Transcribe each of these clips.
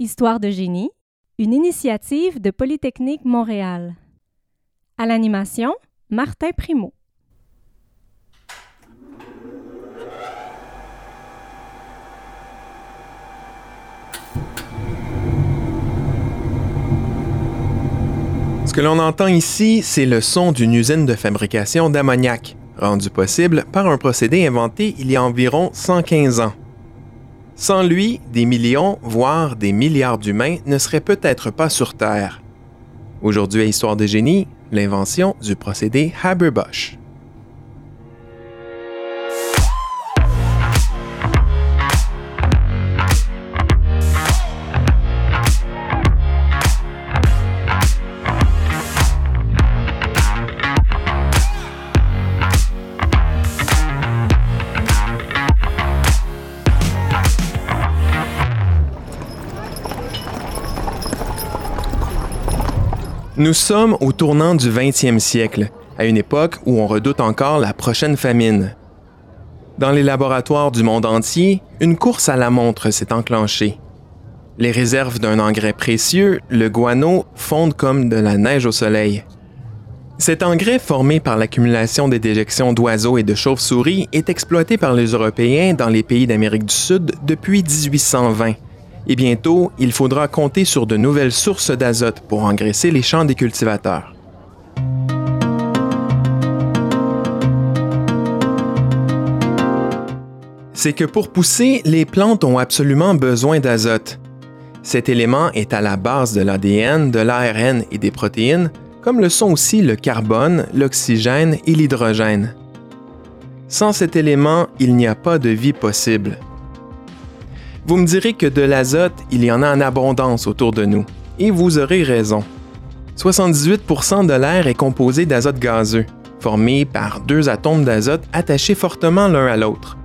Histoire de génie, une initiative de Polytechnique Montréal. À l'animation, Martin Primo. Ce que l'on entend ici, c'est le son d'une usine de fabrication d'ammoniac, rendu possible par un procédé inventé il y a environ 115 ans. Sans lui, des millions, voire des milliards d'humains ne seraient peut-être pas sur Terre. Aujourd'hui à Histoire de génie, l'invention du procédé Haber-Bosch. Nous sommes au tournant du 20e siècle, à une époque où on redoute encore la prochaine famine. Dans les laboratoires du monde entier, une course à la montre s'est enclenchée. Les réserves d'un engrais précieux, le guano, fondent comme de la neige au soleil. Cet engrais formé par l'accumulation des déjections d'oiseaux et de chauves-souris est exploité par les Européens dans les pays d'Amérique du Sud depuis 1820 et bientôt, il faudra compter sur de nouvelles sources d'azote pour engraisser les champs des cultivateurs. C'est que pour pousser, les plantes ont absolument besoin d'azote. Cet élément est à la base de l'ADN, de l'ARN et des protéines, comme le sont aussi le carbone, l'oxygène et l'hydrogène. Sans cet élément, il n'y a pas de vie possible. Vous me direz que de l'azote, il y en a en abondance autour de nous. Et vous aurez raison. 78% de l'air est composé d'azote gazeux, formé par deux atomes d'azote attachés fortement l'un à l'autre.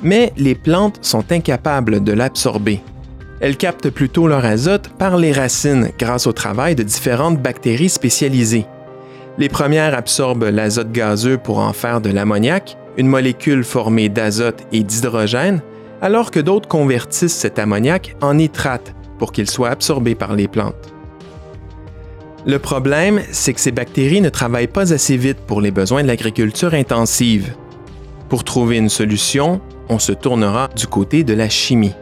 Mais les plantes sont incapables de l'absorber. Elles captent plutôt leur azote par les racines grâce au travail de différentes bactéries spécialisées. Les premières absorbent l'azote gazeux pour en faire de l'ammoniac, une molécule formée d'azote et d'hydrogène, alors que d'autres convertissent cet ammoniac en nitrate pour qu'il soit absorbé par les plantes. Le problème, c'est que ces bactéries ne travaillent pas assez vite pour les besoins de l'agriculture intensive. Pour trouver une solution, on se tournera du côté de la chimie.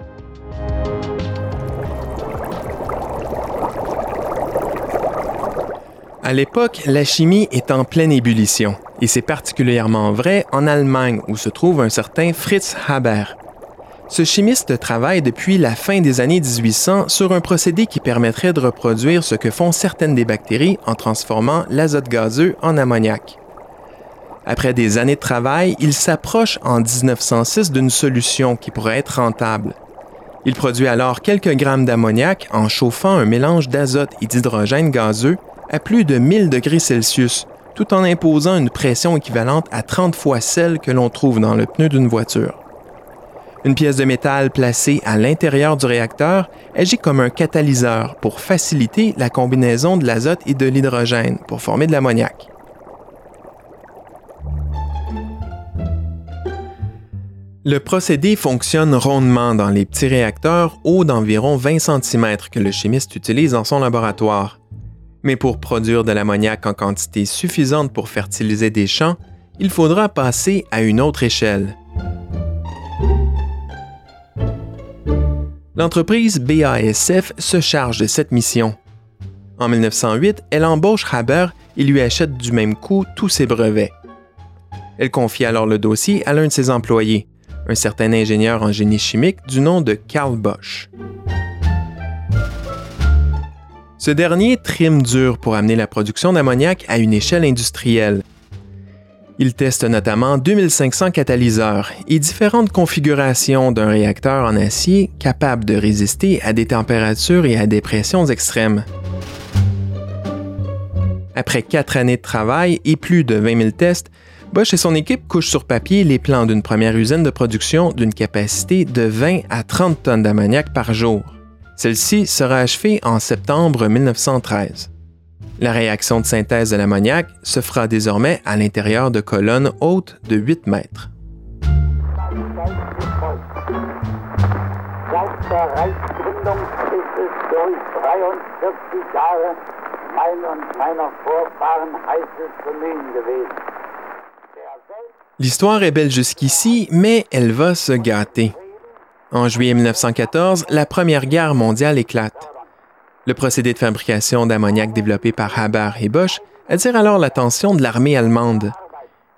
À l'époque, la chimie est en pleine ébullition, et c'est particulièrement vrai en Allemagne où se trouve un certain Fritz Haber, ce chimiste travaille depuis la fin des années 1800 sur un procédé qui permettrait de reproduire ce que font certaines des bactéries en transformant l'azote gazeux en ammoniac. Après des années de travail, il s'approche en 1906 d'une solution qui pourrait être rentable. Il produit alors quelques grammes d'ammoniac en chauffant un mélange d'azote et d'hydrogène gazeux à plus de 1000 degrés Celsius, tout en imposant une pression équivalente à 30 fois celle que l'on trouve dans le pneu d'une voiture. Une pièce de métal placée à l'intérieur du réacteur agit comme un catalyseur pour faciliter la combinaison de l'azote et de l'hydrogène pour former de l'ammoniac. Le procédé fonctionne rondement dans les petits réacteurs hauts d'environ 20 cm que le chimiste utilise dans son laboratoire. Mais pour produire de l'ammoniac en quantité suffisante pour fertiliser des champs, il faudra passer à une autre échelle, L'entreprise BASF se charge de cette mission. En 1908, elle embauche Haber et lui achète du même coup tous ses brevets. Elle confie alors le dossier à l'un de ses employés, un certain ingénieur en génie chimique du nom de Karl Bosch. Ce dernier trime dur pour amener la production d'ammoniac à une échelle industrielle il teste notamment 2500 catalyseurs et différentes configurations d'un réacteur en acier capable de résister à des températures et à des pressions extrêmes. Après quatre années de travail et plus de 20 000 tests, Bosch et son équipe couchent sur papier les plans d'une première usine de production d'une capacité de 20 à 30 tonnes d'ammoniac par jour. Celle-ci sera achevée en septembre 1913. La réaction de synthèse de l'ammoniac se fera désormais à l'intérieur de colonnes hautes de 8 mètres. L'histoire est belle jusqu'ici, mais elle va se gâter. En juillet 1914, la Première Guerre mondiale éclate. Le procédé de fabrication d'ammoniac développé par Haber et Bosch attire alors l'attention de l'armée allemande.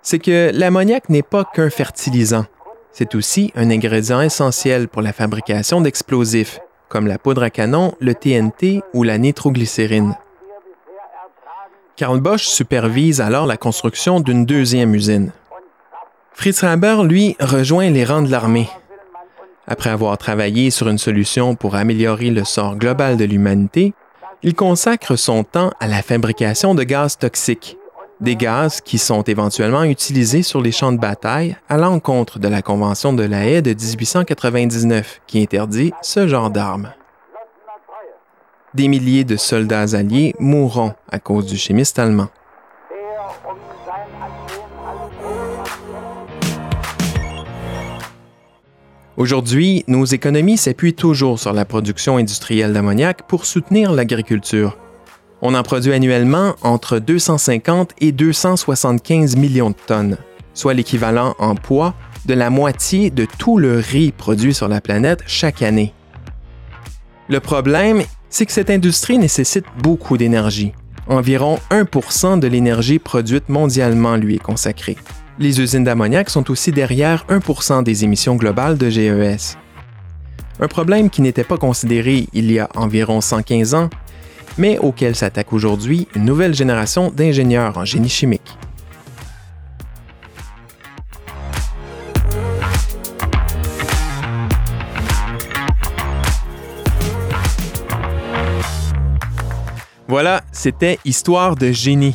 C'est que l'ammoniac n'est pas qu'un fertilisant. C'est aussi un ingrédient essentiel pour la fabrication d'explosifs, comme la poudre à canon, le TNT ou la nitroglycérine. Karl Bosch supervise alors la construction d'une deuxième usine. Fritz Haber, lui, rejoint les rangs de l'armée. Après avoir travaillé sur une solution pour améliorer le sort global de l'humanité, il consacre son temps à la fabrication de gaz toxiques, des gaz qui sont éventuellement utilisés sur les champs de bataille à l'encontre de la Convention de la Haye de 1899 qui interdit ce genre d'armes. Des milliers de soldats alliés mourront à cause du chimiste allemand. Aujourd'hui, nos économies s'appuient toujours sur la production industrielle d'ammoniac pour soutenir l'agriculture. On en produit annuellement entre 250 et 275 millions de tonnes, soit l'équivalent en poids de la moitié de tout le riz produit sur la planète chaque année. Le problème, c'est que cette industrie nécessite beaucoup d'énergie. Environ 1% de l'énergie produite mondialement lui est consacrée. Les usines d'ammoniac sont aussi derrière 1% des émissions globales de GES. Un problème qui n'était pas considéré il y a environ 115 ans mais auquel s'attaque aujourd'hui une nouvelle génération d'ingénieurs en génie chimique. Voilà, c'était Histoire de génie.